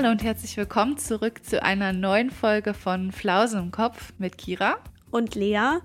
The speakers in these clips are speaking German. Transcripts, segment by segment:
Hallo und herzlich willkommen zurück zu einer neuen Folge von Flausen im Kopf mit Kira und Lea.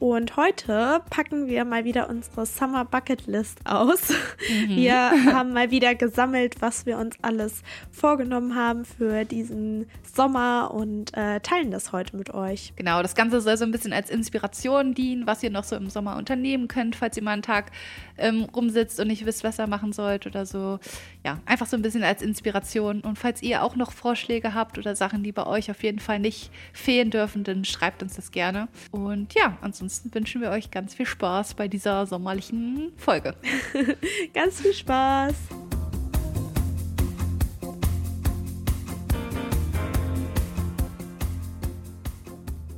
Und heute packen wir mal wieder unsere Summer Bucket List aus. Mhm. Wir haben mal wieder gesammelt, was wir uns alles vorgenommen haben für diesen Sommer und äh, teilen das heute mit euch. Genau, das Ganze soll so ein bisschen als Inspiration dienen, was ihr noch so im Sommer unternehmen könnt, falls ihr mal einen Tag ähm, rumsitzt und nicht wisst, was ihr machen sollt oder so. Ja, einfach so ein bisschen als Inspiration. Und falls ihr auch noch Vorschläge habt oder Sachen, die bei euch auf jeden Fall nicht fehlen dürfen, dann schreibt uns das gerne. Und ja, ansonsten ansonsten wünschen wir euch ganz viel Spaß bei dieser sommerlichen Folge. ganz viel Spaß.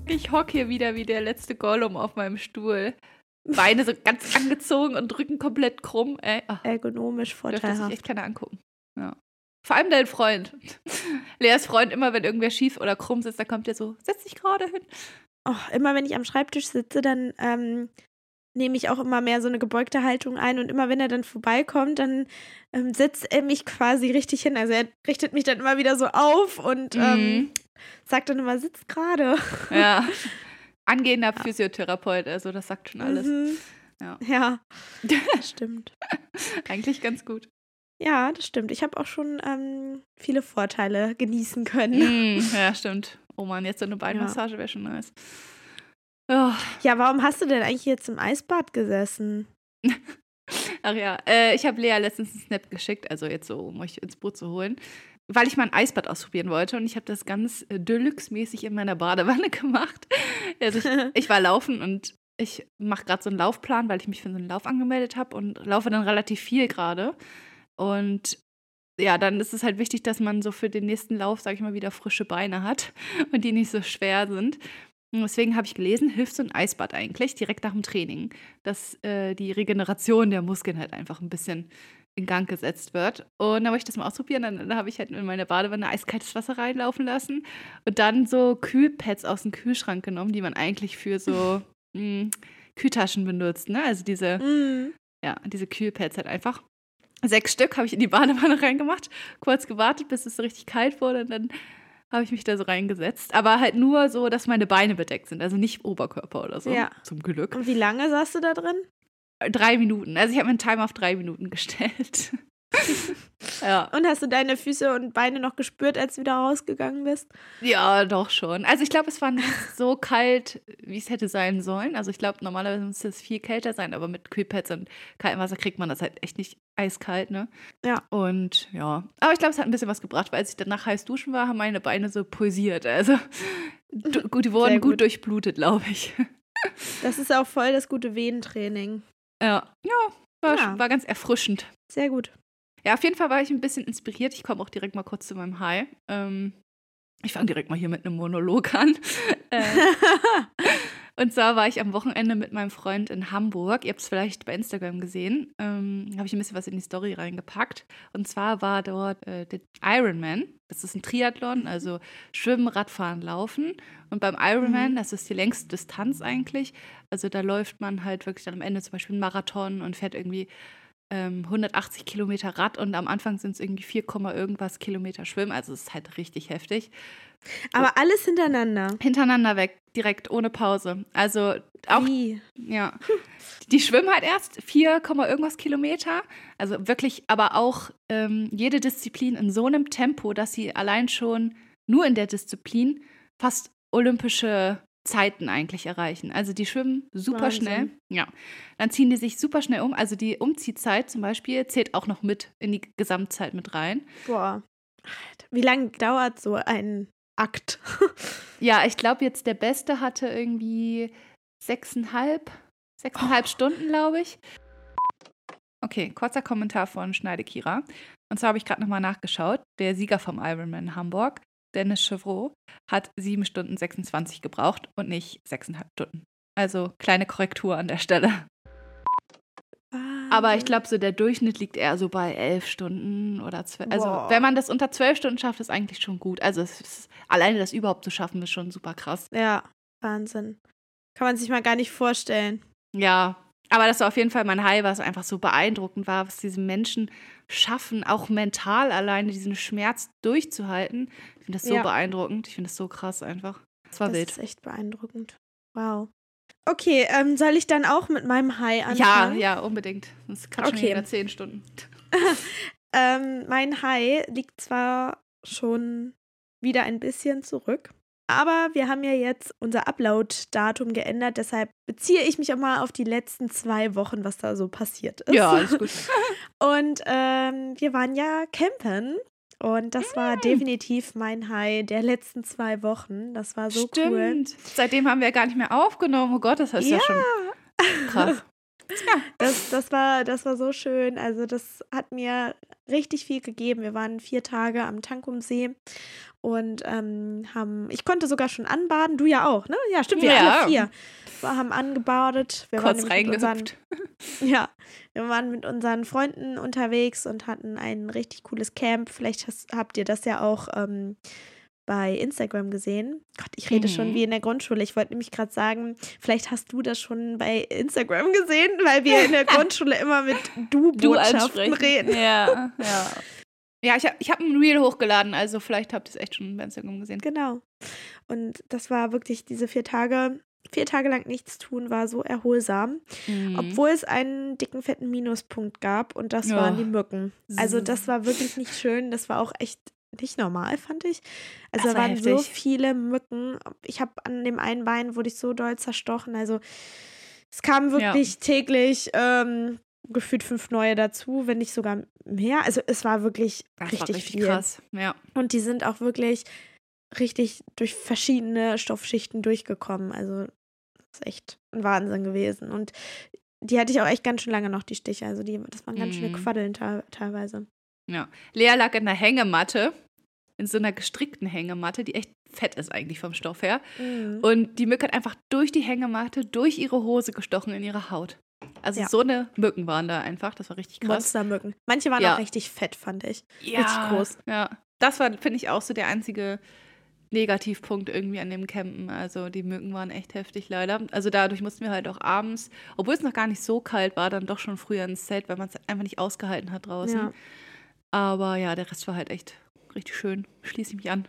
Ich hocke hier wieder wie der letzte Gollum auf meinem Stuhl. Beine so ganz angezogen und Rücken komplett krumm. Ey, ach, Ergonomisch vorteilhaft. Dürfte sich echt keiner angucken. Ja. Vor allem dein Freund. Leas Freund, immer wenn irgendwer schief oder krumm sitzt, dann kommt er so, setz dich gerade hin oh, immer wenn ich am Schreibtisch sitze, dann ähm, nehme ich auch immer mehr so eine gebeugte Haltung ein und immer wenn er dann vorbeikommt, dann ähm, setzt er mich quasi richtig hin. Also er richtet mich dann immer wieder so auf und ähm, mhm. ähm, sagt dann immer, sitz gerade. Ja. Angehender ja. Physiotherapeut, also das sagt schon alles. Mhm. Ja. ja, stimmt. Eigentlich ganz gut. Ja, das stimmt. Ich habe auch schon ähm, viele Vorteile genießen können. Mm, ja, stimmt. Oh Mann, jetzt so eine Beinmassage wäre schon nice. Oh. Ja, warum hast du denn eigentlich jetzt im Eisbad gesessen? Ach ja, äh, ich habe Lea letztens einen Snap geschickt, also jetzt so, um euch ins Boot zu holen, weil ich mal ein Eisbad ausprobieren wollte und ich habe das ganz äh, Deluxe-mäßig in meiner Badewanne gemacht. Also ich, ich war laufen und ich mache gerade so einen Laufplan, weil ich mich für so einen Lauf angemeldet habe und laufe dann relativ viel gerade. Und ja, dann ist es halt wichtig, dass man so für den nächsten Lauf, sag ich mal, wieder frische Beine hat und die nicht so schwer sind. Und deswegen habe ich gelesen, hilft so ein Eisbad eigentlich direkt nach dem Training, dass äh, die Regeneration der Muskeln halt einfach ein bisschen in Gang gesetzt wird. Und da wollte ich das mal ausprobieren. Dann, dann habe ich halt in meine Badewanne eiskaltes Wasser reinlaufen lassen und dann so Kühlpads aus dem Kühlschrank genommen, die man eigentlich für so mh, hm, Kühltaschen benutzt. Ne? Also diese, mm. ja, diese Kühlpads halt einfach sechs Stück habe ich in die Badewanne reingemacht, kurz gewartet, bis es so richtig kalt wurde und dann habe ich mich da so reingesetzt. Aber halt nur so, dass meine Beine bedeckt sind, also nicht Oberkörper oder so. Ja. Zum Glück. Und wie lange saßt du da drin? Drei Minuten. Also ich habe meinen Timer auf drei Minuten gestellt. ja. Und hast du deine Füße und Beine noch gespürt, als du wieder rausgegangen bist? Ja, doch schon. Also ich glaube, es war nicht so kalt, wie es hätte sein sollen. Also ich glaube, normalerweise müsste es viel kälter sein, aber mit Kühlpads und kaltem Wasser kriegt man das halt echt nicht eiskalt, ne? Ja. Und ja. Aber ich glaube, es hat ein bisschen was gebracht, weil als ich danach heiß duschen war, haben meine Beine so pulsiert. Also gut, die wurden gut. gut durchblutet, glaube ich. Das ist auch voll das gute Venentraining. Ja, ja, war, ja. war ganz erfrischend. Sehr gut. Ja, auf jeden Fall war ich ein bisschen inspiriert. Ich komme auch direkt mal kurz zu meinem High. Ähm, ich fange direkt mal hier mit einem Monolog an. Äh, und zwar war ich am Wochenende mit meinem Freund in Hamburg. Ihr habt es vielleicht bei Instagram gesehen. Ähm, Habe ich ein bisschen was in die Story reingepackt. Und zwar war dort äh, der Ironman. Das ist ein Triathlon, also Schwimmen, Radfahren, Laufen. Und beim Ironman, mhm. das ist die längste Distanz eigentlich. Also da läuft man halt wirklich dann am Ende zum Beispiel einen Marathon und fährt irgendwie 180 ähm, Kilometer Rad und am Anfang sind es irgendwie 4, irgendwas Kilometer Schwimmen. Also es ist halt richtig heftig. Aber alles hintereinander. Hintereinander weg, direkt, ohne Pause. Also auch. Wie? Ja. Die schwimmen halt erst 4, irgendwas Kilometer. Also wirklich, aber auch ähm, jede Disziplin in so einem Tempo, dass sie allein schon nur in der Disziplin fast olympische Zeiten eigentlich erreichen. Also die schwimmen super Wahnsinn. schnell. Ja. Dann ziehen die sich super schnell um. Also die Umziehzeit zum Beispiel zählt auch noch mit in die Gesamtzeit mit rein. Boah. Wie lange dauert so ein Akt? ja, ich glaube jetzt der Beste hatte irgendwie sechseinhalb, sechseinhalb oh. Stunden, glaube ich. Okay, kurzer Kommentar von Schneide Kira. Und zwar habe ich gerade nochmal nachgeschaut. Der Sieger vom Ironman Hamburg Dennis Chevreau hat 7 Stunden 26 gebraucht und nicht 6,5 Stunden. Also kleine Korrektur an der Stelle. Aber ich glaube, so der Durchschnitt liegt eher so bei 11 Stunden oder 12. Also, wow. wenn man das unter 12 Stunden schafft, ist eigentlich schon gut. Also, ist, alleine das überhaupt zu schaffen, ist schon super krass. Ja, Wahnsinn. Kann man sich mal gar nicht vorstellen. Ja, aber das war auf jeden Fall mein High, was einfach so beeindruckend war, was diese Menschen schaffen, auch mental alleine diesen Schmerz durchzuhalten. Ich finde das so Ja. beeindruckend. Ich finde das so krass einfach. Das war das wild. ist echt beeindruckend. Wow. Okay, ähm, soll ich dann auch mit meinem High Ja, anfangen? ja, unbedingt. Das kann schon Okay. wieder zehn Stunden. Ähm, mein High liegt zwar schon wieder ein bisschen zurück, aber wir haben ja jetzt unser Upload-Datum geändert, deshalb beziehe ich mich auch mal auf die letzten zwei Wochen, was da so passiert ist. Ja, alles gut. Und ähm, wir waren ja campen. Und das war Mm. definitiv mein High der letzten zwei Wochen. Das war so cool. Stimmt. Seitdem haben wir gar nicht mehr aufgenommen. Oh Gott, das heißt ja, Ja. schon krass. Das, das, war, das war so schön. Also, das hat mir richtig viel gegeben. Wir waren vier Tage am Tankumsee und ähm, haben, ich konnte sogar schon anbaden. Du ja auch, ne? Ja, stimmt, wir Ja. alle vier. Wir haben angebadet. Wir Kurz waren mit unseren, ja, wir waren mit unseren Freunden unterwegs und hatten ein richtig cooles Camp. Vielleicht hast, habt ihr das ja auch ähm, bei Instagram gesehen. Gott, ich rede schon Mhm. wie in der Grundschule. Ich wollte nämlich gerade sagen, vielleicht hast du das schon bei Instagram gesehen, weil wir in der Grundschule immer mit Du-Botschaften reden. Ja, ja. Ja, ich habe ich hab ein Reel hochgeladen, also vielleicht habt ihr es echt schon bei Instagram gesehen. Genau. Und das war wirklich diese vier Tage. Vier Tage lang nichts tun war so erholsam, Mhm. obwohl es einen dicken, fetten Minuspunkt gab und das Ja. waren die Mücken. Also das war wirklich nicht schön, das war auch echt nicht normal, fand ich. Also da war waren so heftig. viele Mücken. Ich habe an dem einen Bein wurde ich so doll zerstochen. Also es kamen Ja. wirklich täglich ähm, gefühlt fünf neue dazu, wenn nicht sogar mehr. Also es war wirklich das richtig, war richtig viel. krass. Ja. Und die sind auch wirklich richtig durch verschiedene Stoffschichten durchgekommen. Also das ist echt ein Wahnsinn gewesen. Und die hatte ich auch echt ganz schön lange noch, die Stiche. Also die, das waren ganz schöne Mhm. Quaddeln te teilweise. Lea lag in einer Hängematte, in so einer gestrickten Hängematte, die echt fett ist eigentlich vom Stoff her. Mhm. Und die Mücke hat einfach durch die Hängematte, durch ihre Hose gestochen in ihre Haut. Also Ja. so eine Mücken waren da einfach. Das war richtig krass. Monstermücken. Manche waren Ja. auch richtig fett, fand ich. Ja, Richtig groß. Ja, das war, finde ich, auch so der einzige Negativpunkt irgendwie an dem Campen. Also die Mücken waren echt heftig leider. Also dadurch mussten wir halt auch abends, obwohl es noch gar nicht so kalt war, dann doch schon früher ins Zelt, weil man es einfach nicht ausgehalten hat draußen. Ja. Aber ja, der Rest war halt echt richtig schön. Schließe ich mich an.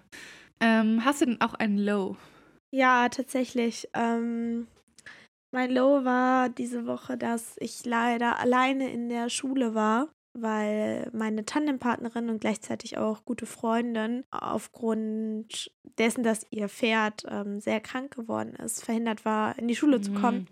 Ähm, hast du denn auch einen Low? Ja, tatsächlich. Ähm, mein Low war diese Woche, dass ich leider alleine in der Schule war, weil meine Tandempartnerin und gleichzeitig auch gute Freundin aufgrund dessen, dass ihr Pferd ähm, sehr krank geworden ist, verhindert war, in die Schule zu kommen.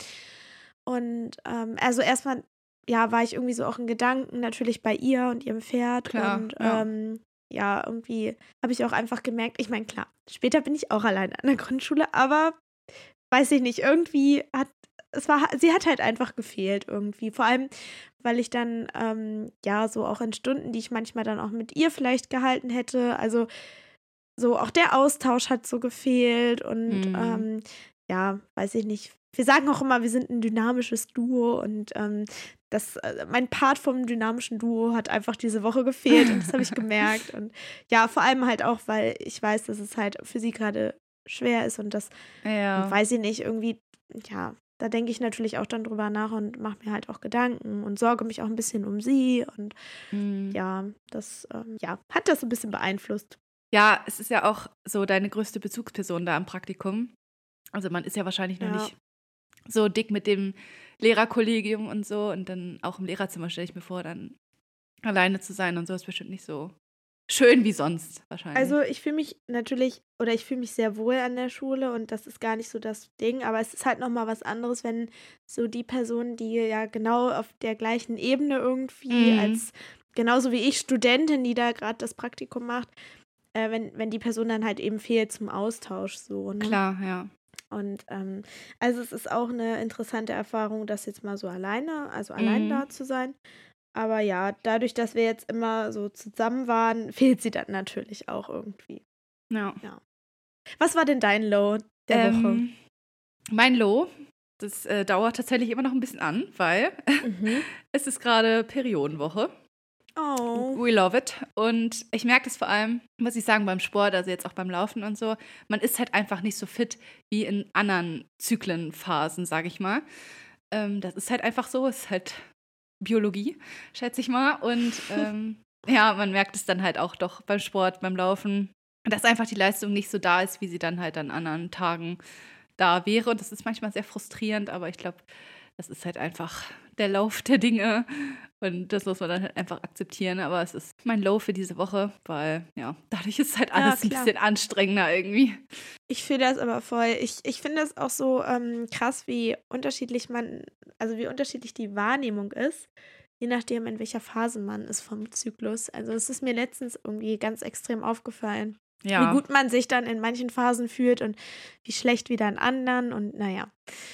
Und ähm, also erstmal, ja, war ich irgendwie so auch in Gedanken natürlich bei ihr und ihrem Pferd. Klar, und ja. ähm, ja, irgendwie habe ich auch einfach gemerkt, ich meine, klar, später bin ich auch allein an der Grundschule, aber weiß ich nicht, irgendwie hat es war, sie hat halt einfach gefehlt irgendwie. Vor allem, weil ich dann, ähm, ja, so auch in Stunden, die ich manchmal dann auch mit ihr vielleicht gehalten hätte, also so auch der Austausch hat so gefehlt und Mhm. ähm, ja, weiß ich nicht. Wir sagen auch immer, wir sind ein dynamisches Duo und ähm, das, äh, mein Part vom dynamischen Duo hat einfach diese Woche gefehlt und das habe ich gemerkt. Und ja, vor allem halt auch, weil ich weiß, dass es halt für sie gerade schwer ist und das Ja. weiß ich nicht, irgendwie, ja, da denke ich natürlich auch dann drüber nach und mache mir halt auch Gedanken und sorge mich auch ein bisschen um sie und Mhm. ja, das, ähm, ja, hat das ein bisschen beeinflusst. Ja, es ist ja auch so deine größte Bezugsperson da im Praktikum. Also man ist ja wahrscheinlich noch Ja. nicht so dick mit dem Lehrerkollegium und so. Und dann auch im Lehrerzimmer stelle ich mir vor, dann alleine zu sein und so ist bestimmt nicht so schön wie sonst wahrscheinlich. Also ich fühle mich natürlich, oder ich fühle mich sehr wohl an der Schule und das ist gar nicht so das Ding, aber es ist halt nochmal was anderes, wenn so die Person, die ja genau auf der gleichen Ebene irgendwie Mhm. als, genauso wie ich, Studentin, die da gerade das Praktikum macht, äh, wenn, wenn die Person dann halt eben fehlt zum Austausch so. Ne? Klar, ja. Und ähm, also es ist auch eine interessante Erfahrung, das jetzt mal so alleine, also allein Mhm. da zu sein. Aber ja, dadurch, dass wir jetzt immer so zusammen waren, fehlt sie dann natürlich auch irgendwie. ja. Was war denn dein Low der Woche? Ähm, mein Low, das äh, dauert tatsächlich immer noch ein bisschen an, weil Mhm. es ist gerade Periodenwoche. Oh. We love it. Und ich merke das vor allem, muss ich sagen, beim Sport, also jetzt auch beim Laufen und so. Man ist halt einfach nicht so fit wie in anderen Zyklenphasen, sage ich mal. Ähm, das ist halt einfach so, ist halt Biologie, schätze ich mal. Und ähm, Ja, man merkt es dann halt auch doch beim Sport, beim Laufen, dass einfach die Leistung nicht so da ist, wie sie dann halt an anderen Tagen da wäre. Und das ist manchmal sehr frustrierend, aber ich glaube, das ist halt einfach der Lauf der Dinge. Und das muss man dann halt einfach akzeptieren. Aber es ist mein Low für diese Woche, weil ja, dadurch ist halt alles ja, ein bisschen anstrengender irgendwie. Ich fühle das aber voll. Ich, ich finde es auch so ähm, krass, wie unterschiedlich man, also wie unterschiedlich die Wahrnehmung ist, je nachdem, in welcher Phase man ist vom Zyklus. Also es ist mir letztens irgendwie ganz extrem aufgefallen. Ja. Wie gut man sich dann in manchen Phasen fühlt und wie schlecht wieder in anderen und naja.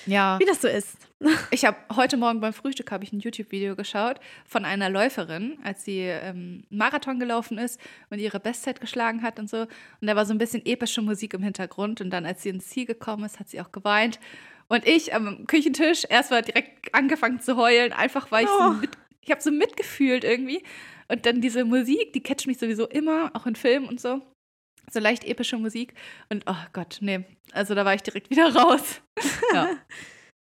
Ja. Wie das so ist. Ich habe heute Morgen beim Frühstück habe ich ein YouTube-Video geschaut von einer Läuferin, als sie ähm, Marathon gelaufen ist und ihre Bestzeit geschlagen hat und so. Und da war so ein bisschen epische Musik im Hintergrund. Und dann, als sie ins Ziel gekommen ist, hat sie auch geweint. Und ich am Küchentisch erstmal direkt angefangen zu heulen, einfach weil ich oh. so mit, ich habe so mitgefühlt irgendwie. Und dann diese Musik, die catcht mich sowieso immer, auch in Filmen und so so leicht epische Musik. Und oh Gott, nee. Also da war ich direkt wieder raus. ja.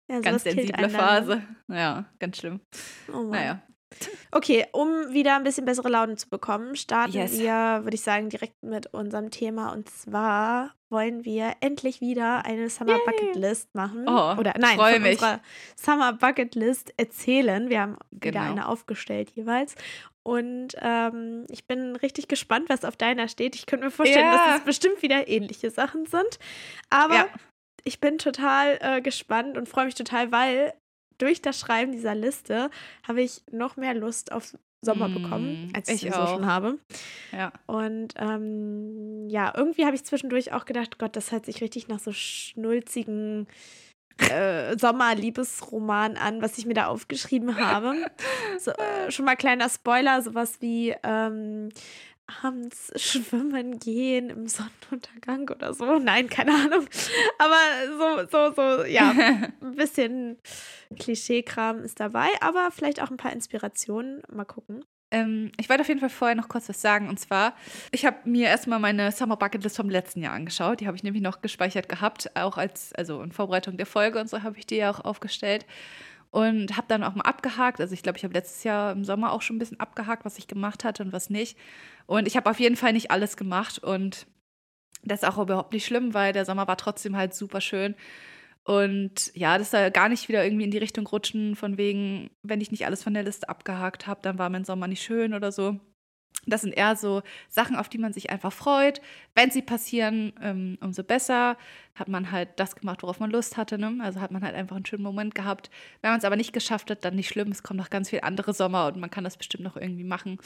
ja ganz sensible Phase. Ja, ganz schlimm. Oh naja. Okay, um wieder ein bisschen bessere Laune zu bekommen, starten yes. wir, würde ich sagen, direkt mit unserem Thema. Und zwar wollen wir endlich wieder eine Summer Yay. Bucket List machen. Oh, Oder nein, von mich. unserer Summer Bucket List erzählen. Wir haben genau. wieder eine aufgestellt jeweils. Und ähm, ich bin richtig gespannt, was auf deiner steht. Ich könnte mir vorstellen, ja. dass es bestimmt wieder ähnliche Sachen sind. Aber ja. ich bin total äh, gespannt und freue mich total, weil durch das Schreiben dieser Liste habe ich noch mehr Lust auf Sommer mm, bekommen, als ich, ich so schon habe. Ja. Und ähm, ja, irgendwie habe ich zwischendurch auch gedacht, Gott, das hört sich richtig nach so schnulzigen äh, Sommerliebesroman an, was ich mir da aufgeschrieben habe. So, äh, schon mal kleiner Spoiler, sowas wie ähm, abends schwimmen gehen im Sonnenuntergang oder so. Nein, keine Ahnung. Aber so, so, so, ja, ein bisschen Klischeekram ist dabei, aber vielleicht auch ein paar Inspirationen. Mal gucken. Ähm, ich wollte auf jeden Fall vorher noch kurz was sagen. Und zwar, ich habe mir erstmal meine Summer Bucket List vom letzten Jahr angeschaut. Die habe ich nämlich noch gespeichert gehabt, auch als, also in Vorbereitung der Folge und so habe ich die ja auch aufgestellt. Und habe dann auch mal abgehakt. Also ich glaube, ich habe letztes Jahr im Sommer auch schon ein bisschen abgehakt, was ich gemacht hatte und was nicht. Und ich habe auf jeden Fall nicht alles gemacht. Und das ist auch überhaupt nicht schlimm, weil der Sommer war trotzdem halt super schön. Und ja, das soll gar nicht wieder irgendwie in die Richtung rutschen, von wegen, wenn ich nicht alles von der Liste abgehakt habe, dann war mein Sommer nicht schön oder so. Das sind eher so Sachen, auf die man sich einfach freut. Wenn sie passieren, ähm, umso besser. Hat man halt das gemacht, worauf man Lust hatte. Ne? Also hat man halt einfach einen schönen Moment gehabt. Wenn man es aber nicht geschafft hat, dann nicht schlimm. Es kommen noch ganz viele andere Sommer und man kann das bestimmt noch irgendwie machen.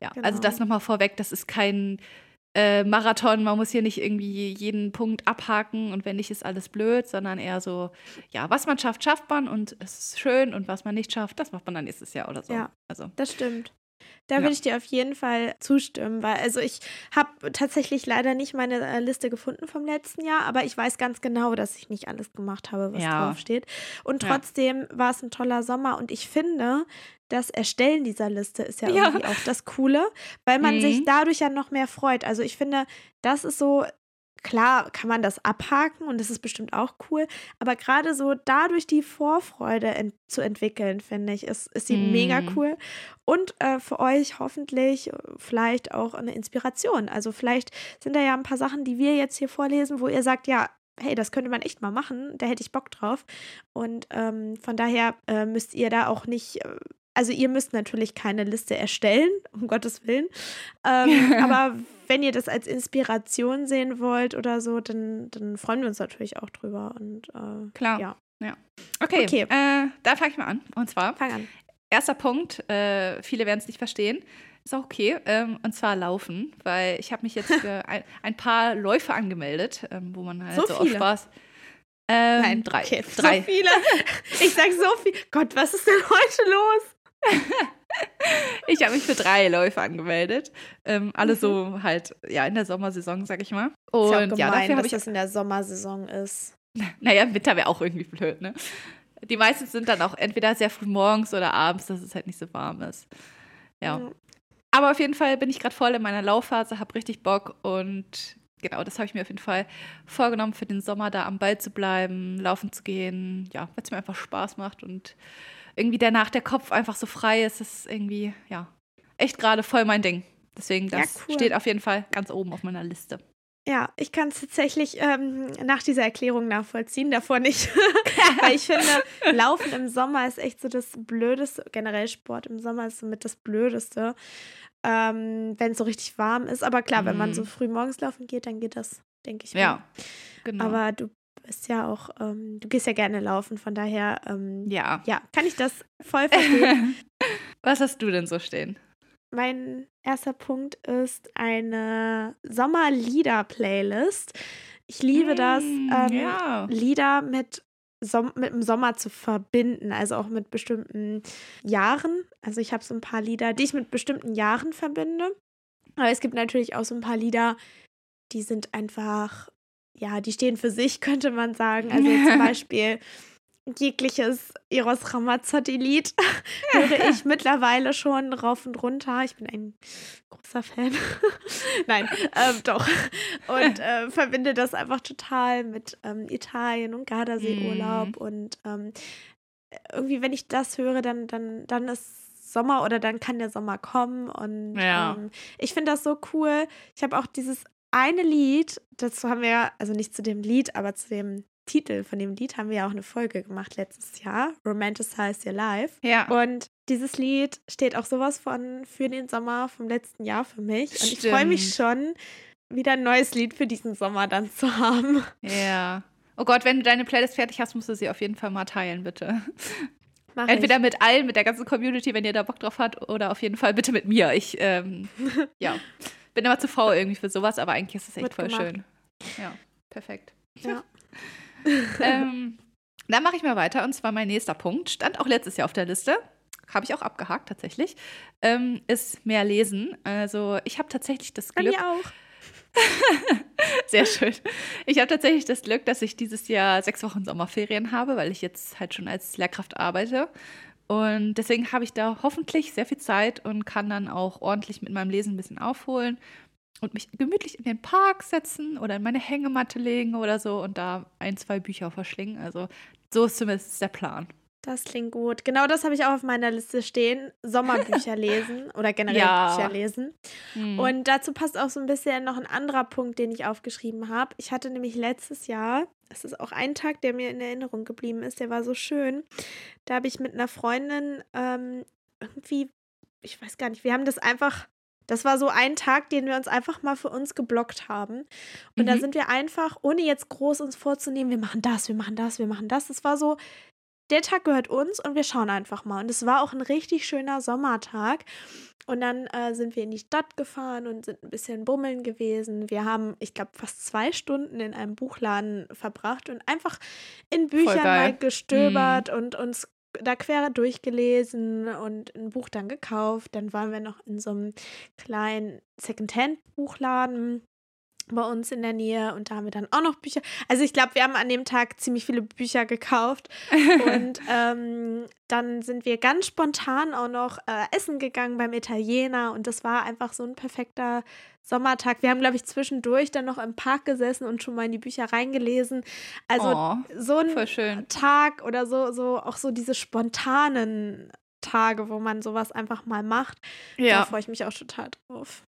Ja, also genau. also das nochmal vorweg. Das ist kein äh, Marathon, man muss hier nicht irgendwie jeden Punkt abhaken und wenn nicht, ist alles blöd, sondern eher so, ja, was man schafft, schafft man und es ist schön und was man nicht schafft, das macht man dann nächstes Jahr oder so. Ja, also. das stimmt. Da ja. würde ich dir auf jeden Fall zustimmen, weil also ich habe tatsächlich leider nicht meine äh, Liste gefunden vom letzten Jahr, aber ich weiß ganz genau, dass ich nicht alles gemacht habe, was ja. draufsteht. Und trotzdem ja. war es ein toller Sommer und ich finde, das Erstellen dieser Liste ist ja, ja. irgendwie auch das Coole, weil man mhm. sich dadurch ja noch mehr freut. Also ich finde, das ist so klar kann man das abhaken und das ist bestimmt auch cool, aber gerade so dadurch die Vorfreude ent zu entwickeln, finde ich, ist, ist sie mm. mega mhm. cool und äh, für euch hoffentlich äh, vielleicht auch eine Inspiration. Also vielleicht sind da ja ein paar Sachen, die wir jetzt hier vorlesen, wo ihr sagt, ja, hey, das könnte man echt mal machen, da hätte ich Bock drauf. Und ähm, von daher äh, müsst ihr da auch nicht äh, also ihr müsst natürlich keine Liste erstellen, um Gottes Willen. Ähm, aber wenn ihr das als Inspiration sehen wollt oder so, dann, dann freuen wir uns natürlich auch drüber. Und äh, klar. Ja. ja. Okay, okay. Äh, da fange ich mal an. Und zwar, fang an. erster Punkt, äh, viele werden es nicht verstehen. Ist auch okay. Ähm, und zwar laufen, weil ich habe mich jetzt für ein, ein, paar Läufe angemeldet, ähm, wo man halt so, so aus Spaß. Ähm, Nein, drei. Okay, drei. So viele. Ich sag so viel. Gott, was ist denn heute los? ich habe mich für drei Läufe angemeldet. Ähm, alle mhm. so halt, ja, in der Sommersaison, sag ich mal. Und ist ja, gemein, ja dafür habe ich das in der Sommersaison ist. Naja, Winter wäre auch irgendwie blöd, ne? Die meisten sind dann auch entweder sehr früh morgens oder abends, dass es halt nicht so warm ist. Ja. Mhm. Aber auf jeden Fall bin ich gerade voll in meiner Laufphase, habe richtig Bock und genau, das habe ich mir auf jeden Fall vorgenommen, für den Sommer da am Ball zu bleiben, laufen zu gehen, ja, weil es mir einfach Spaß macht und irgendwie danach der Kopf einfach so frei ist, ist irgendwie, ja, echt gerade voll mein Ding. Deswegen, das Ja, cool. steht auf jeden Fall ganz oben auf meiner Liste. Ja, ich kann es tatsächlich ähm, nach dieser Erklärung nachvollziehen, davor nicht. Weil ich finde, Laufen im Sommer ist echt so das Blödeste. Generell Sport im Sommer ist somit das Blödeste, ähm, wenn es so richtig warm ist. Aber klar, wenn man Mhm. so früh morgens laufen geht, dann geht das, denke ich. Ja, mal. genau. Aber du bist ja auch, ähm, du gehst ja gerne laufen, von daher, ähm, ja. ja, kann ich das voll verstehen. Was hast du denn so stehen? mein erster Punkt ist eine Sommerlieder-Playlist. Ich liebe das, Mm, ähm, ja. Lieder mit, Som mit dem Sommer zu verbinden, also auch mit bestimmten Jahren. Also ich habe so ein paar Lieder, die ich mit bestimmten Jahren verbinde. Aber es gibt natürlich auch so ein paar Lieder, die sind einfach, ja, die stehen für sich, könnte man sagen. Also zum Beispiel jegliches Eros Ramazzotti-Lied höre ich mittlerweile schon rauf und runter. Ich bin ein großer Fan. Nein, ähm, doch. Und äh, verbinde das einfach total mit ähm, Italien und Gardasee-Urlaub. Mhm. Und ähm, irgendwie, wenn ich das höre, dann, dann, dann ist Sommer oder dann kann der Sommer kommen. Und Ja. ähm, ich finde das so cool. Ich habe auch dieses eine Lied, dazu haben wir, also nicht zu dem Lied, aber zu dem Titel von dem Lied haben wir ja auch eine Folge gemacht letztes Jahr, Romanticize Your Life. Ja. Und dieses Lied steht auch sowas von für den Sommer vom letzten Jahr für mich. Und ich freue mich schon, wieder ein neues Lied für diesen Sommer dann zu haben. Ja. Oh Gott, wenn du deine Playlist fertig hast, musst du sie auf jeden Fall mal teilen, bitte. Mach Entweder mit allen, mit der ganzen Community, wenn ihr da Bock drauf habt, oder auf jeden Fall bitte mit mir. Ich, ähm, ja, bin immer zu faul irgendwie für sowas, aber eigentlich ist es echt Wird voll gemacht. schön. Ja, perfekt. Ja. ähm, dann mache ich mal weiter und zwar mein nächster Punkt, stand auch letztes Jahr auf der Liste, habe ich auch abgehakt tatsächlich, ähm, ist mehr lesen. Also ich habe tatsächlich das Bei Glück, mir auch. sehr schön. Ich habe tatsächlich das Glück, dass ich dieses Jahr sechs Wochen Sommerferien habe, weil ich jetzt halt schon als Lehrkraft arbeite. Und deswegen habe ich da hoffentlich sehr viel Zeit und kann dann auch ordentlich mit meinem Lesen ein bisschen aufholen und mich gemütlich in den Park setzen oder in meine Hängematte legen oder so und da ein, zwei Bücher verschlingen. Also so ist zumindest der Plan. Das klingt gut. Genau das habe ich auch auf meiner Liste stehen. Sommerbücher lesen oder generell Ja. Bücher lesen. Mhm. Und dazu passt auch so ein bisschen noch ein anderer Punkt, den ich aufgeschrieben habe. Ich hatte nämlich letztes Jahr, das ist auch ein Tag, der mir in Erinnerung geblieben ist, der war so schön. Da habe ich mit einer Freundin ähm, irgendwie, ich weiß gar nicht, wir haben das einfach, das war so ein Tag, den wir uns einfach mal für uns geblockt haben. Und da Mhm. sind wir einfach, ohne jetzt groß uns vorzunehmen, wir machen das, wir machen das, wir machen das. Das war so, der Tag gehört uns und wir schauen einfach mal. Und es war auch ein richtig schöner Sommertag. Und dann äh, sind wir in die Stadt gefahren und sind ein bisschen bummeln gewesen. Wir haben, ich glaube, fast zwei Stunden in einem Buchladen verbracht und einfach in Büchern mal gestöbert und uns da quer durchgelesen und ein Buch dann gekauft. Dann waren wir noch in so einem kleinen Secondhand-Buchladen bei uns in der Nähe und da haben wir dann auch noch Bücher. Also ich glaube, wir haben an dem Tag ziemlich viele Bücher gekauft und ähm, dann sind wir ganz spontan auch noch äh, essen gegangen beim Italiener und das war einfach so ein perfekter Sommertag. Wir haben, glaube ich, zwischendurch dann noch im Park gesessen und schon mal in die Bücher reingelesen. Also oh, so ein. Tag oder so, so auch so diese spontanen Tage, wo man sowas einfach mal macht. Da Ja. freue ich mich auch total drauf.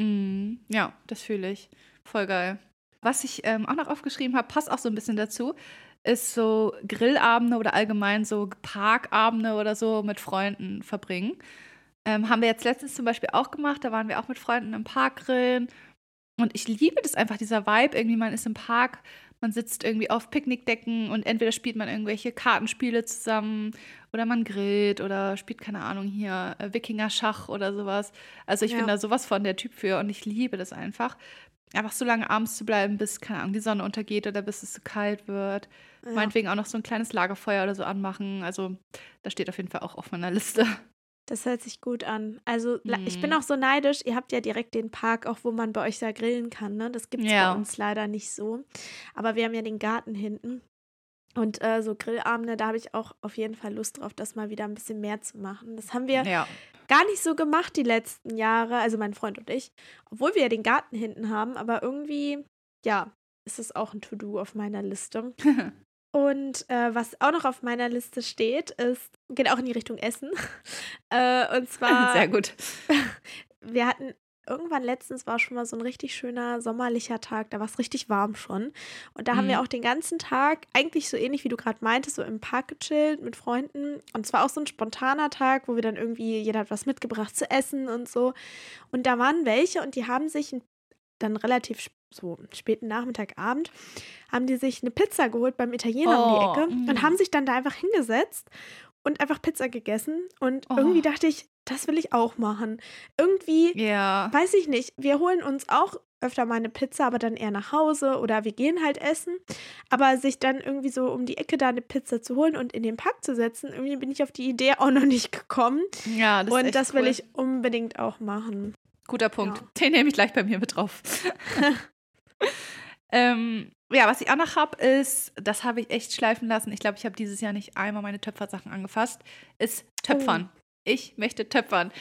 Mhm. Ja, das fühle ich. Voll geil. Was ich ähm, auch noch aufgeschrieben habe, passt auch so ein bisschen dazu, ist so Grillabende oder allgemein so Parkabende oder so mit Freunden verbringen. Ähm, haben wir jetzt letztens zum Beispiel auch gemacht. Da waren wir auch mit Freunden im Park grillen. Und ich liebe das einfach, dieser Vibe. Irgendwie, man ist im Park, man sitzt irgendwie auf Picknickdecken und entweder spielt man irgendwelche Kartenspiele zusammen oder man grillt oder spielt, keine Ahnung, hier äh, Wikinger-Schach oder sowas. Also ich Ja. bin da sowas von der Typ für und ich liebe das einfach. Einfach so lange abends zu bleiben, bis, keine Ahnung, die Sonne untergeht oder bis es zu kalt wird. Ja. Meinetwegen auch noch so ein kleines Lagerfeuer oder so anmachen. Also das steht auf jeden Fall auch auf meiner Liste. Das hört sich gut an. Also la- ich bin Mhm. auch so neidisch. Ihr habt ja direkt den Park, auch wo man bei euch da grillen kann. Ne? Das gibt es Ja. bei uns leider nicht so. Aber wir haben ja den Garten hinten. Und äh, so Grillabende, da habe ich auch auf jeden Fall Lust drauf, das mal wieder ein bisschen mehr zu machen. Das haben wir Ja. gar nicht so gemacht die letzten Jahre, also mein Freund und ich, obwohl wir ja den Garten hinten haben, aber irgendwie, ja, ist es auch ein To-Do auf meiner Liste. Und äh, was auch noch auf meiner Liste steht, ist, geht auch in die Richtung Essen. äh, und zwar. Sehr gut. Wir hatten irgendwann letztens war schon mal so ein richtig schöner sommerlicher Tag, da war es richtig warm schon. Und da mhm. haben wir mhm. auch den ganzen Tag, eigentlich so ähnlich wie du gerade meintest, so im Park gechillt mit Freunden. Und es war auch so ein spontaner Tag, wo wir dann irgendwie, jeder hat was mitgebracht zu essen und so. Und da waren welche und die haben sich dann relativ so späten Nachmittag, Abend, haben die sich eine Pizza geholt beim Italiener oh, um die oh, Ecke mm. und haben sich dann da einfach hingesetzt und einfach Pizza gegessen. Und oh. irgendwie dachte ich, das will ich auch machen. Irgendwie, yeah. weiß ich nicht, wir holen uns auch öfter mal eine Pizza, aber dann eher nach Hause oder wir gehen halt essen. Aber sich dann irgendwie so um die Ecke da eine Pizza zu holen und in den Pack zu setzen, irgendwie bin ich auf die Idee auch noch nicht gekommen. Ja, das Und das will ich unbedingt auch machen. Guter Punkt. Ja. Den nehme ich gleich bei mir mit drauf. ähm, ja, was ich auch noch habe, ist, das habe ich echt schleifen lassen. Ich glaube, ich habe dieses Jahr nicht einmal meine Töpfersachen angefasst. Ist Töpfern. Oh ich möchte töpfern.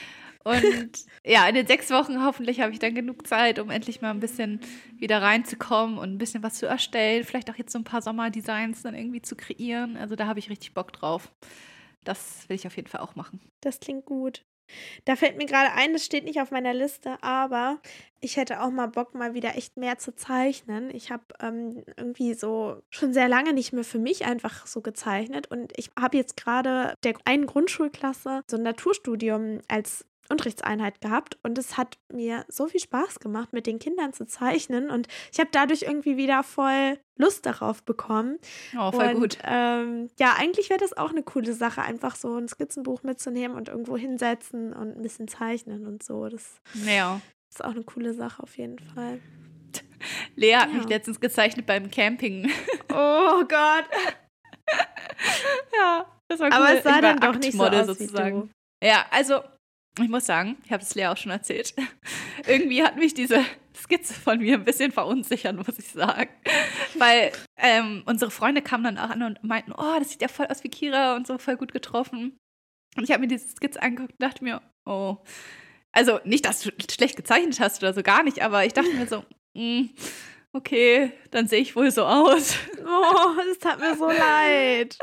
Und ja, in den sechs Wochen hoffentlich habe ich dann genug Zeit, um endlich mal ein bisschen wieder reinzukommen und ein bisschen was zu erstellen. Vielleicht auch jetzt so ein paar Sommerdesigns dann irgendwie zu kreieren. Also da habe ich richtig Bock drauf. Das will ich auf jeden Fall auch machen. Das klingt gut. Da fällt mir gerade ein, das steht nicht auf meiner Liste, aber ich hätte auch mal Bock, mal wieder echt mehr zu zeichnen. Ich habe ähm, irgendwie so schon sehr lange nicht mehr für mich einfach so gezeichnet und ich habe jetzt gerade der einen Grundschulklasse so ein Naturstudium als Unterrichtseinheit gehabt und es hat mir so viel Spaß gemacht, mit den Kindern zu zeichnen und ich habe dadurch irgendwie wieder voll Lust darauf bekommen. Oh, voll und, gut. Ähm, ja, eigentlich wäre das auch eine coole Sache, einfach so ein Skizzenbuch mitzunehmen und irgendwo hinsetzen und ein bisschen zeichnen und so. Das ja. ist auch eine coole Sache auf jeden Fall. Lea hat ja. mich letztens gezeichnet beim Camping. Oh Gott. ja, das war cool. Aber es sah dann doch nicht so aus sozusagen. Ja, also ich muss sagen, ich habe es Lea auch schon erzählt. Irgendwie hat mich diese Skizze von mir ein bisschen verunsichert, muss ich sagen. Weil ähm, unsere Freunde kamen dann auch an und meinten, oh, das sieht ja voll aus wie Kira und so voll gut getroffen. Und ich habe mir diese Skizze angeguckt und dachte mir, oh. Also nicht, dass du schlecht gezeichnet hast oder so, gar nicht, aber ich dachte mir so, mm, okay, dann sehe ich wohl so aus. Oh, das tat mir so leid.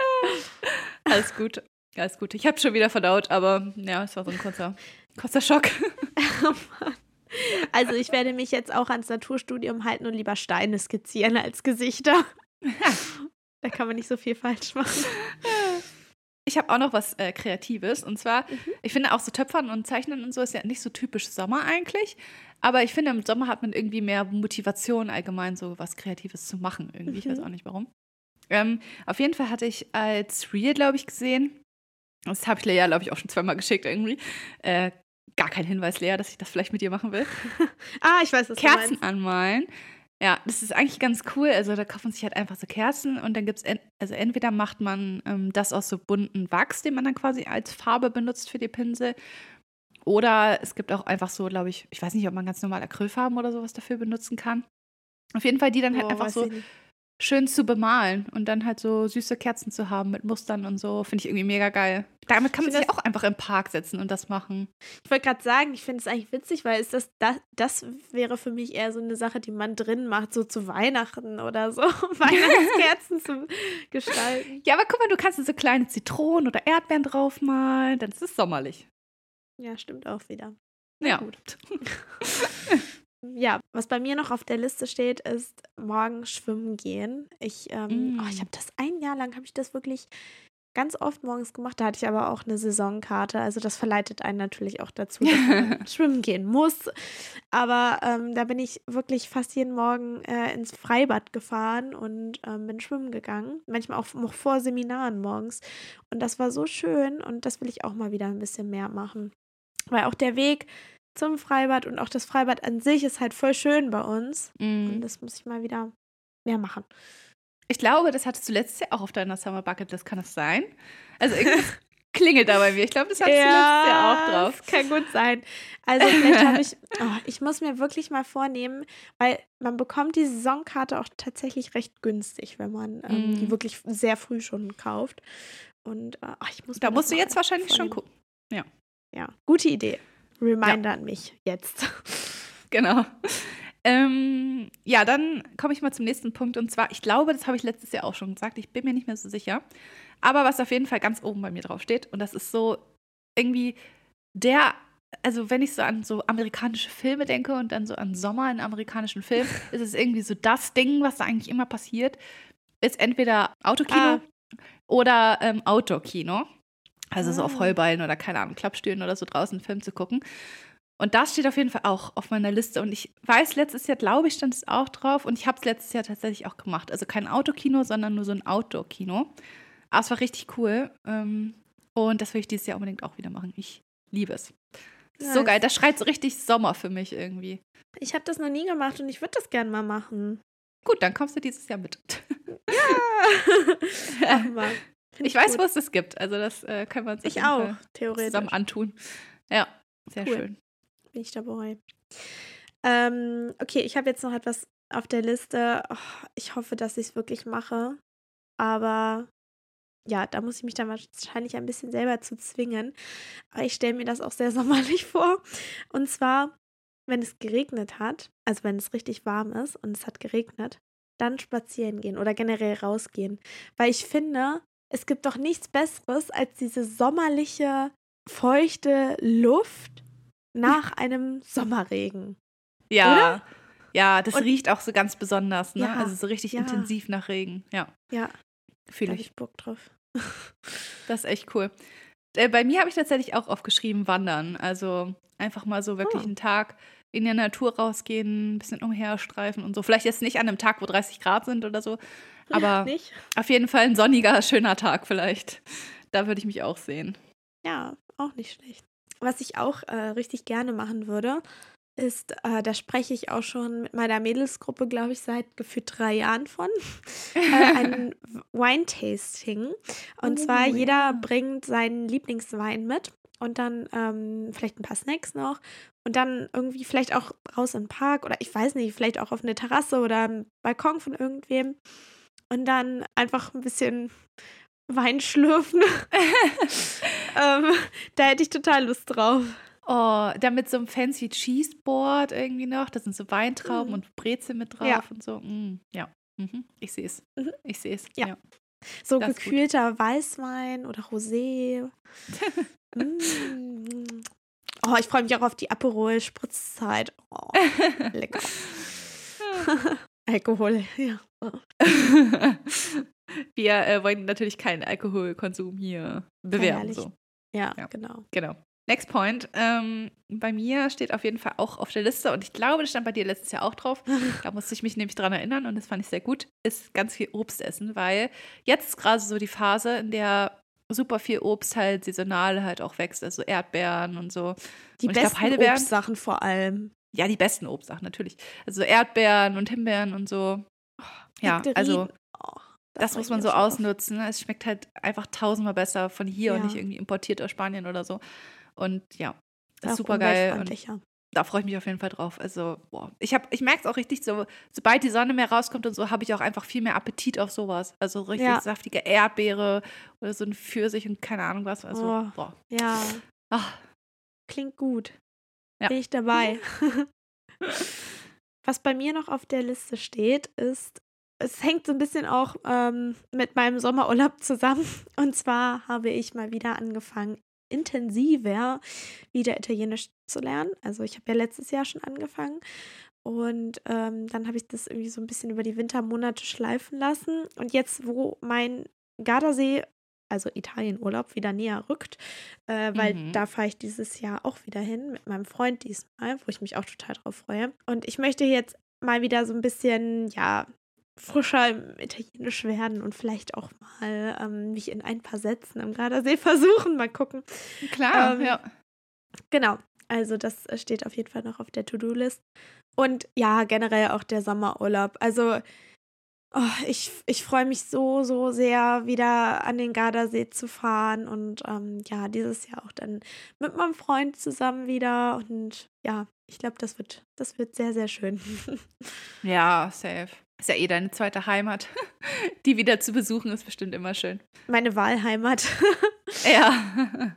Alles gut. Alles gut. Ich habe schon wieder verdaut, aber ja, es war so ein kurzer, kurzer Schock. also ich werde mich jetzt auch ans Naturstudium halten und lieber Steine skizzieren als Gesichter. da kann man nicht so viel falsch machen. Ich habe auch noch was äh, Kreatives. Und zwar, mhm. ich finde auch so Töpfern und Zeichnen und so ist ja nicht so typisch Sommer eigentlich. Aber ich finde, im Sommer hat man irgendwie mehr Motivation, allgemein so was Kreatives zu machen. Irgendwie. Mhm. Ich weiß mhm. auch nicht warum. Ähm, auf jeden Fall hatte ich als Real, glaube ich, gesehen, das habe ich Lea, glaube ich, auch schon zweimal geschickt irgendwie. Äh, gar kein Hinweis, Lea, dass ich das vielleicht mit dir machen will. ah, ich weiß, was Kerzen anmalen. Ja, das ist eigentlich ganz cool. Also da kauft man sich halt einfach so Kerzen und dann gibt es, en also entweder macht man ähm, das aus so bunten Wachs, den man dann quasi als Farbe benutzt für die Pinsel. Oder es gibt auch einfach so, glaube ich, ich weiß nicht, ob man ganz normal Acrylfarben oder sowas dafür benutzen kann. Auf jeden Fall die dann halt oh, einfach so schön zu bemalen und dann halt so süße Kerzen zu haben mit Mustern und so, finde ich irgendwie mega geil. Damit kann man sich auch einfach im Park setzen und das machen. Ich wollte gerade sagen, ich finde es eigentlich witzig, weil ist das, das, das wäre für mich eher so eine Sache, die man drin macht, so zu Weihnachten oder so, Weihnachtskerzen zu gestalten. Ja, aber guck mal, du kannst so kleine Zitronen oder Erdbeeren draufmalen, dann ist es sommerlich. Ja, stimmt auch wieder. Na ja. Gut. ja, was bei mir noch auf der Liste steht, ist morgen schwimmen gehen. Ich, ähm, mm. oh, ich mm. habe das ein Jahr lang, habe ich das wirklich ganz oft morgens gemacht. Da hatte ich aber auch eine Saisonkarte. Also das verleitet einen natürlich auch dazu, dass man schwimmen gehen muss. Aber ähm, da bin ich wirklich fast jeden Morgen äh, ins Freibad gefahren und ähm, bin schwimmen gegangen. Manchmal auch noch vor Seminaren morgens. Und das war so schön und das will ich auch mal wieder ein bisschen mehr machen. Weil auch der Weg zum Freibad und auch das Freibad an sich ist halt voll schön bei uns. Mm. Und das muss ich mal wieder mehr machen. Ich glaube, das hattest du letztes Jahr auch auf deiner Summer Bucket List, kann das sein? Also irgendwas klingelt da bei mir. Ich glaube, das hattest ja, du letztes Jahr auch drauf. Das kann gut sein. Also vielleicht habe ich, oh, ich muss mir wirklich mal vornehmen, weil man bekommt die Saisonkarte auch tatsächlich recht günstig, wenn man ähm, mm. die wirklich sehr früh schon kauft. Und äh, ich muss Da musst du jetzt wahrscheinlich vornehmen. schon gucken. Ja. Ja, gute Idee. Reminder ja. an mich jetzt. Genau. Ähm, ja, dann komme ich mal zum nächsten Punkt. Und zwar, ich glaube, das habe ich letztes Jahr auch schon gesagt. Ich bin mir nicht mehr so sicher. Aber was auf jeden Fall ganz oben bei mir drauf steht, und das ist so irgendwie der, also wenn ich so an so amerikanische Filme denke und dann so an Sommer in amerikanischen Filmen, ist es irgendwie so das Ding, was da eigentlich immer passiert, ist entweder Autokino ah. oder ähm, Outdoor-Kino. Also so auf ah. Heuballen oder keine Ahnung, Klappstühlen oder so draußen einen Film zu gucken. Und das steht auf jeden Fall auch auf meiner Liste. Und ich weiß, letztes Jahr, glaube ich, stand es auch drauf. Und ich habe es letztes Jahr tatsächlich auch gemacht. Also kein Autokino, sondern nur so ein Outdoor-Kino. Aber es war richtig cool. Ähm, und das will ich dieses Jahr unbedingt auch wieder machen. Ich liebe es. Nice. So geil. Das schreit so richtig Sommer für mich irgendwie. Ich habe das noch nie gemacht und ich würde das gerne mal machen. Gut, dann kommst du dieses Jahr mit. Ja! ich, ich weiß, wo es das gibt. Also das äh, können wir uns ich auch, theoretisch. zusammen antun. Ja, sehr cool. schön. Bin ich dabei. Ähm, okay, ich habe jetzt noch etwas auf der Liste. Oh, ich hoffe, dass ich es wirklich mache. Aber ja, da muss ich mich dann wahrscheinlich ein bisschen selber zu zwingen. Aber ich stelle mir das auch sehr sommerlich vor. Und zwar, wenn es geregnet hat, also wenn es richtig warm ist und es hat geregnet, dann spazieren gehen oder generell rausgehen. Weil ich finde, es gibt doch nichts Besseres als diese sommerliche, feuchte Luft nach einem Sommerregen. Ja. Oder? Ja, das und, riecht auch so ganz besonders, ne? Ja, also so richtig ja. intensiv nach Regen. Ja. Ja. Fühle ich. ich Bock drauf. das ist echt cool. Äh, bei mir habe ich tatsächlich auch aufgeschrieben, wandern. Also einfach mal so wirklich oh. einen Tag in der Natur rausgehen, ein bisschen umherstreifen und so. Vielleicht jetzt nicht an einem Tag, wo 30 Grad sind oder so, aber ja, auf jeden Fall ein sonniger, schöner Tag vielleicht. Da würde ich mich auch sehen. Ja, auch nicht schlecht. Was ich auch äh, richtig gerne machen würde, ist, äh, da spreche ich auch schon mit meiner Mädelsgruppe, glaube ich, seit gefühlt drei Jahren von, äh, ein Wine-Tasting. Und oh, zwar jeder ja. bringt seinen Lieblingswein mit und dann ähm, vielleicht ein paar Snacks noch und dann irgendwie vielleicht auch raus in den Park oder ich weiß nicht, vielleicht auch auf eine Terrasse oder einen Balkon von irgendwem und dann einfach ein bisschen Wein schlürfen. ähm, da hätte ich total Lust drauf. Oh, da mit so einem fancy Cheeseboard irgendwie noch. Da sind so Weintrauben mm. und Brezel mit drauf ja. und so. Mm, ja, mhm. ich sehe es. Mhm. Ich sehe es. Ja. ja. So das gekühlter Weißwein oder Rosé. mm. Oh, ich freue mich auch auf die Aperol-Spritzzeit. Oh, lecker. Alkohol, ja. Wir äh, wollen natürlich keinen Alkoholkonsum hier bewerben. So. Ja, ja, genau. Genau. Next point. Ähm, bei mir steht auf jeden Fall auch auf der Liste und ich glaube, das stand bei dir letztes Jahr auch drauf. da musste ich mich nämlich dran erinnern und das fand ich sehr gut. Ist ganz viel Obst essen, weil jetzt ist gerade so die Phase, in der super viel Obst halt saisonal halt auch wächst, also Erdbeeren und so. Die und besten glaub, Obstsachen vor allem. Ja, die besten Obstsachen natürlich. Also Erdbeeren und Himbeeren und so. Ja, also oh, das, das muss man so ausnutzen. Es schmeckt halt einfach tausendmal besser von hier ja. und nicht irgendwie importiert aus Spanien oder so. Und ja, das ist super geil. Und da freue ich mich auf jeden Fall drauf. Also, boah. Ich, ich merke es auch richtig, so, sobald die Sonne mehr rauskommt und so, habe ich auch einfach viel mehr Appetit auf sowas. Also richtig ja. saftige Erdbeere oder so ein Pfirsich und keine Ahnung was. Also, oh, boah. Ja. Ach. Klingt gut. Ja. Bin ich dabei. was bei mir noch auf der Liste steht, ist, es hängt so ein bisschen auch ähm, mit meinem Sommerurlaub zusammen. Und zwar habe ich mal wieder angefangen, intensiver wieder Italienisch zu lernen. Also ich habe ja letztes Jahr schon angefangen und ähm, dann habe ich das irgendwie so ein bisschen über die Wintermonate schleifen lassen. Und jetzt, wo mein Gardasee, also Italienurlaub, wieder näher rückt, äh, weil mhm. da fahre ich dieses Jahr auch wieder hin mit meinem Freund diesmal, wo ich mich auch total drauf freue. Und ich möchte jetzt mal wieder so ein bisschen, ja, frischer im Italienisch werden und vielleicht auch mal ähm, mich in ein paar Sätzen am Gardasee versuchen. Mal gucken. Klar, ähm, ja. Genau. Also das äh, steht auf jeden Fall noch auf der To-Do-List. Und ja, generell auch der Sommerurlaub. Also oh, ich, ich freue mich so, so sehr, wieder an den Gardasee zu fahren. Und ähm, ja, dieses Jahr auch dann mit meinem Freund zusammen wieder. Und ja, ich glaube, das wird, das wird sehr, sehr schön. ja, safe. Ist ja eh deine zweite Heimat. Die wieder zu besuchen ist bestimmt immer schön. Meine Wahlheimat. ja.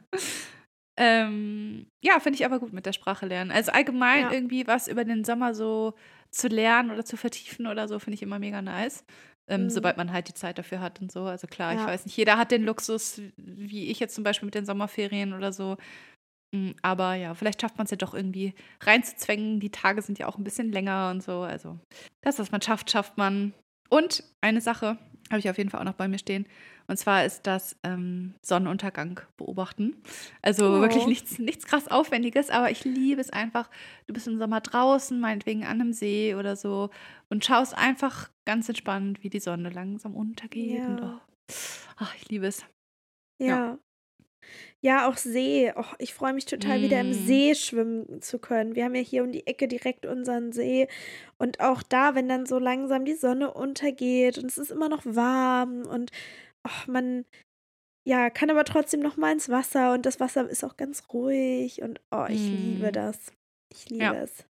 ähm, ja, finde ich aber gut mit der Sprache lernen. Also allgemein ja. irgendwie was über den Sommer so zu lernen oder zu vertiefen oder so, finde ich immer mega nice. Ähm, Mhm. Sobald man halt die Zeit dafür hat und so. Also klar, ich Ja. weiß nicht, jeder hat den Luxus, wie ich jetzt zum Beispiel mit den Sommerferien oder so. Mm, Aber ja, vielleicht schafft man es ja doch irgendwie reinzuzwängen. Die Tage sind ja auch ein bisschen länger und so. Also das, was man schafft, schafft man. Und eine Sache habe ich auf jeden Fall auch noch bei mir stehen. Und zwar ist das ähm, Sonnenuntergang beobachten. Also Oh. wirklich nichts, nichts krass Aufwendiges, aber ich liebe es einfach. Du bist im Sommer draußen, meinetwegen an einem See oder so und schaust einfach ganz entspannt, wie die Sonne langsam untergeht. Und, Ja. oh, ach, ich liebe es. Ja. Ja, auch See. Och, ich freue mich total, wieder im Mm. See schwimmen zu können. Wir haben ja hier um die Ecke direkt unseren See. Und auch da, wenn dann so langsam die Sonne untergeht und es ist immer noch warm und och, man ja, kann aber trotzdem noch mal ins Wasser und das Wasser ist auch ganz ruhig und oh, ich liebe Mm. das. Ich liebe Ja. es.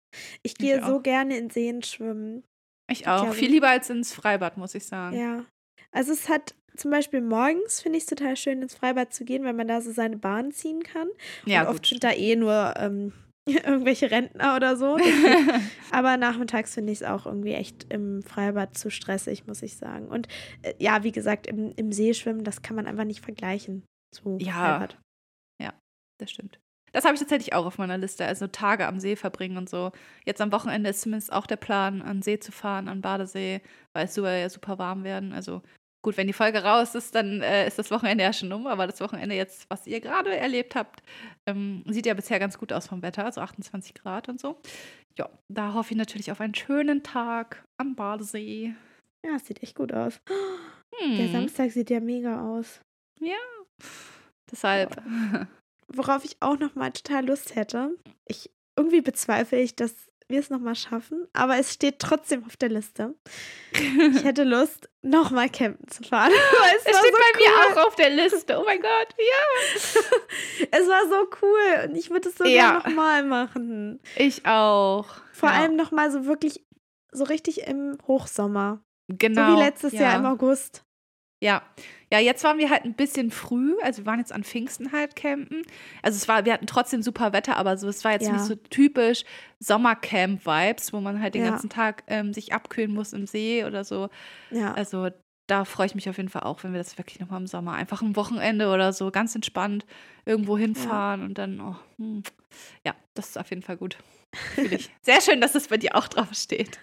Ich gehe so auch. gerne in Seen schwimmen. Ich auch. glaube- Viel lieber als ins Freibad, muss ich sagen. Ja. Also es hat zum Beispiel morgens, finde ich es total schön, ins Freibad zu gehen, weil man da so seine Bahn ziehen kann. Ja, und oft gut. sind da eh nur ähm, irgendwelche Rentner oder so. Aber nachmittags finde ich es auch irgendwie echt im Freibad zu stressig, muss ich sagen. Und äh, ja, wie gesagt, im, im See schwimmen, das kann man einfach nicht vergleichen zu Ja. Freibad. das stimmt. Das habe ich tatsächlich auch auf meiner Liste. Also Tage am See verbringen und so. Jetzt am Wochenende ist zumindest auch der Plan, an See zu fahren, an Badesee, weil es soll ja super warm werden. Also gut, wenn die Folge raus ist, dann äh, ist das Wochenende ja schon um. Aber das Wochenende jetzt, was ihr gerade erlebt habt, ähm, sieht ja bisher ganz gut aus vom Wetter. So 28 Grad und so. Ja, da hoffe ich natürlich auf einen schönen Tag am Badesee. Ja, es sieht echt gut aus. Der Hm, Samstag sieht ja mega aus. deshalb. Worauf ich auch noch mal total Lust hätte. Ich irgendwie bezweifle ich, dass wir es noch mal schaffen, aber es steht trotzdem auf der Liste. Ich hätte Lust, noch mal campen zu fahren. Es, Es steht so bei cool. mir auch auf der Liste. Oh mein Gott, ja. Es war so cool und ich würde es so Ja. gerne noch mal machen. Ich auch. Vor ja. allem noch mal so wirklich so richtig im Hochsommer. genau. So wie letztes ja. Jahr im August. Ja. Ja, jetzt waren wir halt ein bisschen früh. Also wir waren jetzt an Pfingsten halt campen. Also es war, wir hatten trotzdem super Wetter, aber so, es war jetzt Ja. nicht so typisch Sommercamp-Vibes, wo man halt den Ja. ganzen Tag ähm, sich abkühlen muss im See oder so. Ja. Also da freue ich mich auf jeden Fall auch, wenn wir das wirklich nochmal im Sommer einfach ein Wochenende oder so ganz entspannt irgendwo hinfahren und dann, oh, hm. ja, das ist auf jeden Fall gut. Ich. Sehr schön, dass das bei dir auch drauf steht.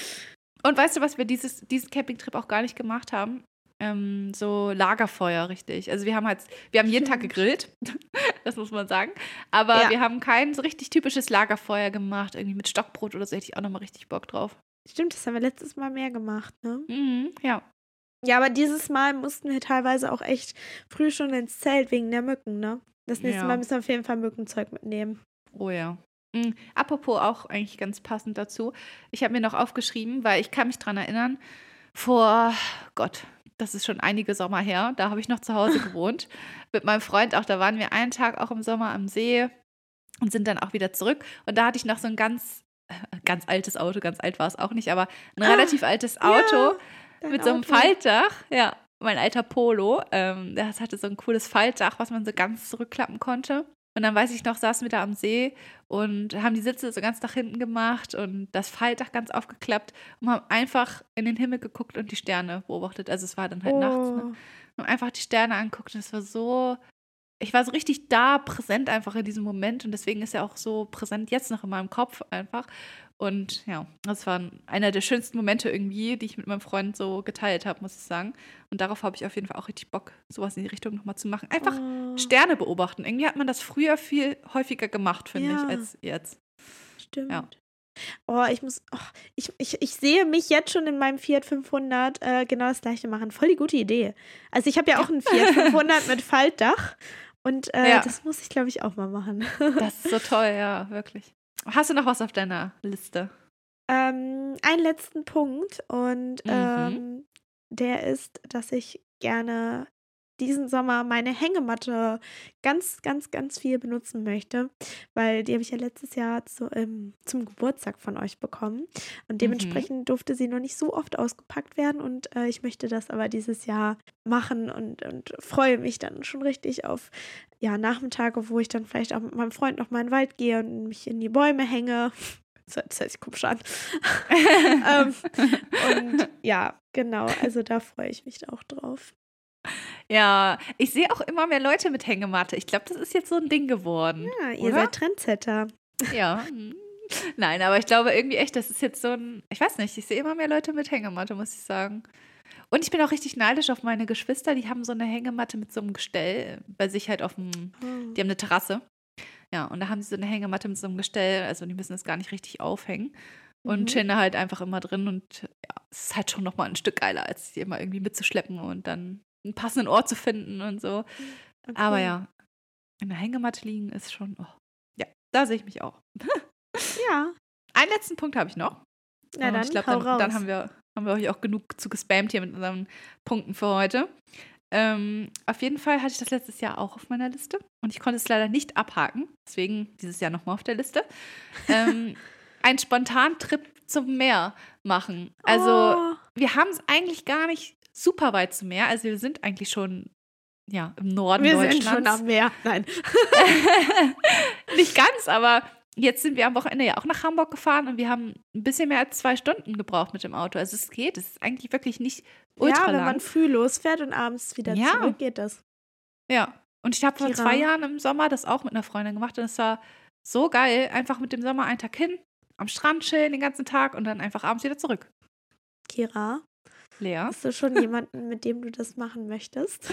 und weißt du, was wir dieses, diesen Campingtrip auch gar nicht gemacht haben? Ähm, so Lagerfeuer, richtig. Also wir haben halt, wir haben jeden Tag gegrillt, das muss man sagen. Aber Ja. wir haben kein so richtig typisches Lagerfeuer gemacht, irgendwie mit Stockbrot oder so, hätte ich auch nochmal richtig Bock drauf. Stimmt, das haben wir letztes Mal mehr gemacht, ne? Mhm, ja. Ja, aber dieses Mal mussten wir teilweise auch echt früh schon ins Zelt wegen der Mücken, ne? Das nächste Ja. Mal müssen wir auf jeden Fall Mückenzeug mitnehmen. Oh ja. Mhm. Apropos auch eigentlich ganz passend dazu. Ich habe mir noch aufgeschrieben, weil ich kann mich dran erinnern, vor Gott, das ist schon einige Sommer her, da habe ich noch zu Hause gewohnt. Mit meinem Freund auch, da waren wir einen Tag auch im Sommer am See und sind dann auch wieder zurück. Und da hatte ich noch so ein ganz, äh, ganz altes Auto, ganz alt war es auch nicht, aber ein Ah, relativ altes Auto Dein mit so einem Auto. Faltdach. Ja, mein alter Polo. Ähm, das hatte so ein cooles Faltdach, was man so ganz zurückklappen konnte. Und dann weiß ich noch, saßen wir da am See und haben die Sitze so ganz nach hinten gemacht und das Faltdach ganz aufgeklappt und haben einfach in den Himmel geguckt und die Sterne beobachtet. Also es war dann halt nachts. Ne? Oh, Und einfach die Sterne anguckt und es war so, ich war so richtig da, präsent einfach in diesem Moment und deswegen ist er auch so präsent jetzt noch in meinem Kopf einfach. Und ja, das war einer der schönsten Momente irgendwie, die ich mit meinem Freund so geteilt habe, muss ich sagen. Und darauf habe ich auf jeden Fall auch richtig Bock, sowas in die Richtung nochmal zu machen. Einfach oh, Sterne beobachten. Irgendwie hat man das früher viel häufiger gemacht, finde Ja. ich, als jetzt. Stimmt. Ja. Oh, ich muss, oh, ich, ich, ich sehe mich jetzt schon in meinem Fiat 500 äh, genau das gleiche machen. Voll die gute Idee. Also ich habe ja auch einen Fiat 500 mit Faltdach und äh, Ja. das muss ich, glaube ich, auch mal machen. Das ist so toll, ja, wirklich. Hast du noch was auf deiner Liste? Ähm, einen letzten Punkt und Mhm. ähm, der ist, dass ich gerne diesen Sommer meine Hängematte ganz, ganz, ganz viel benutzen möchte, weil die habe ich ja letztes Jahr zu, ähm, zum Geburtstag von euch bekommen und dementsprechend durfte sie noch nicht so oft ausgepackt werden und äh, ich möchte das aber dieses Jahr machen und, und freue mich dann schon richtig auf ja, Nachmittage, wo ich dann vielleicht auch mit meinem Freund noch mal in den Wald gehe und mich in die Bäume hänge. das hört sich komisch an. ähm, und ja, genau, also da freue ich mich auch drauf. Ja, ich sehe auch immer mehr Leute mit Hängematte. Ich glaube, das ist jetzt so ein Ding geworden. Ja, ihr oder? seid Trendsetter. Ja. hm. Nein, aber ich glaube irgendwie echt, das ist jetzt so ein, ich weiß nicht, ich sehe immer mehr Leute mit Hängematte, muss ich sagen. Und ich bin auch richtig neidisch auf meine Geschwister, die haben so eine Hängematte mit so einem Gestell bei sich halt auf dem, Oh. die haben eine Terrasse. Ja, und da haben sie so eine Hängematte mit so einem Gestell, also die müssen es gar nicht richtig aufhängen. Und Mhm. chillen da halt einfach immer drin und ja, es ist halt schon nochmal ein Stück geiler, als die immer irgendwie mitzuschleppen und dann einen passenden Ort zu finden und so. Okay. Aber ja, in der Hängematte liegen ist schon, oh, ja, da sehe ich mich auch. Ja, Einen letzten Punkt habe ich noch. na Und dann ich glaube, dann, dann haben, wir, haben wir euch auch genug zu gespammt hier mit unseren Punkten für heute. Ähm, auf jeden Fall hatte ich das letztes Jahr auch auf meiner Liste und ich konnte es leider nicht abhaken. Deswegen dieses Jahr nochmal auf der Liste. Ähm, einen Spontantrip zum Meer machen. Also, oh, wir haben es eigentlich gar nicht super weit zum Meer. Also, wir sind eigentlich schon ja, im Norden wir Deutschlands. sind schon am Meer. Nein. Nicht ganz, aber jetzt sind wir am Wochenende ja auch nach Hamburg gefahren und wir haben ein bisschen mehr als zwei Stunden gebraucht mit dem Auto. Also es geht, es ist eigentlich wirklich nicht ultra ja, wenn man früh losfährt und abends wieder Ja. zurück, geht das. ja. Und ich habe vor zwei Jahren im Sommer das auch mit einer Freundin gemacht und es war so geil. Einfach mit dem Sommer einen Tag hin, am Strand chillen den ganzen Tag und dann einfach abends wieder zurück. Kira, Lea? hast du schon jemanden, mit dem du das machen möchtest?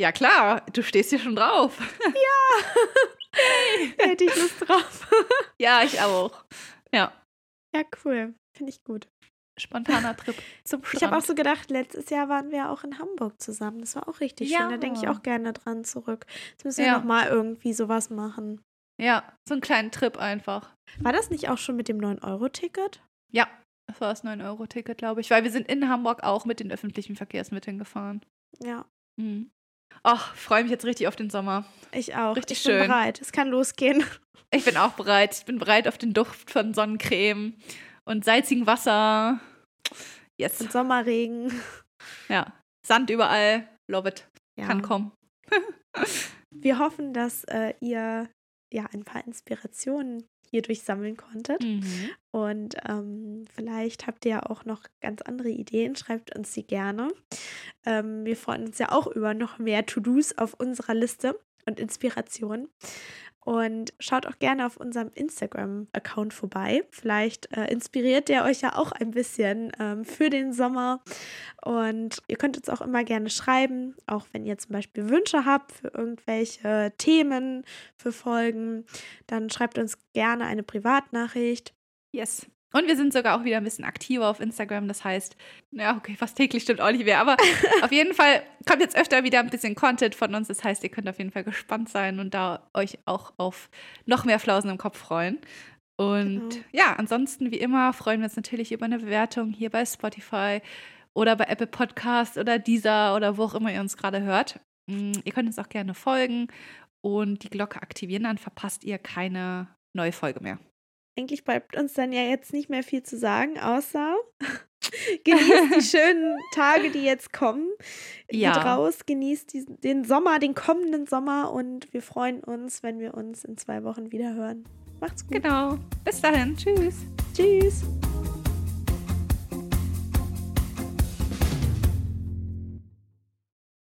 Ja klar, du stehst hier schon drauf. Hätte ich Lust drauf. ja, ich auch. Ja, Ja, cool. Finde ich gut. spontaner Trip zum Strand. Ich habe auch so gedacht, letztes Jahr waren wir auch in Hamburg zusammen. Das war auch richtig Ja. schön. Da denke ich auch gerne dran zurück. Jetzt müssen wir Ja. nochmal irgendwie sowas machen. ja, so einen kleinen Trip einfach. War das nicht auch schon mit dem 9-Euro-Ticket? Ja, das war das 9-Euro-Ticket, glaube ich. Weil wir sind in Hamburg auch mit den öffentlichen Verkehrsmitteln gefahren. Ja, Mhm. Ach, freue mich jetzt richtig auf den Sommer. ich auch. Richtig ich bin schön. bereit. Es kann losgehen. Ich bin auch bereit. Ich bin bereit auf den Duft von Sonnencreme und salzigem Wasser. Yes. Und Sommerregen. Ja. Sand überall. Love it. Ja. Kann kommen. Wir hoffen, dass äh, ihr ja ein paar Inspirationen hierdurch sammeln konntet. Mhm. Und ähm, vielleicht habt ihr ja auch noch ganz andere Ideen. Schreibt uns sie gerne. Ähm, wir freuen uns ja auch über noch mehr To-Dos auf unserer Liste und Inspirationen. Und schaut auch gerne auf unserem Instagram-Account vorbei. Vielleicht äh, inspiriert der euch ja auch ein bisschen ähm, für den Sommer. Und ihr könnt uns auch immer gerne schreiben, auch wenn ihr zum Beispiel Wünsche habt für irgendwelche Themen, für Folgen. Dann schreibt uns gerne eine Privatnachricht. Yes. Und wir sind sogar auch wieder ein bisschen aktiver auf Instagram. Das heißt, ja, okay, fast täglich stimmt auch nicht mehr. Aber auf jeden Fall kommt jetzt öfter wieder ein bisschen Content von uns. Das heißt, ihr könnt auf jeden Fall gespannt sein und da euch auch auf noch mehr Flausen im Kopf freuen. Und Genau. ja, ansonsten wie immer freuen wir uns natürlich über eine Bewertung hier bei Spotify oder bei Apple Podcast oder Deezer oder wo auch immer ihr uns gerade hört. Mm, Ihr könnt uns auch gerne folgen und die Glocke aktivieren, dann verpasst ihr keine neue Folge mehr. Eigentlich bleibt uns dann ja jetzt nicht mehr viel zu sagen, außer genießt die schönen Tage, die jetzt kommen. Ja. Geht raus, genießt diesen, den Sommer, den kommenden Sommer und wir freuen uns, wenn wir uns in zwei Wochen wieder hören. Macht's gut. Genau. Bis dahin. Tschüss. Tschüss.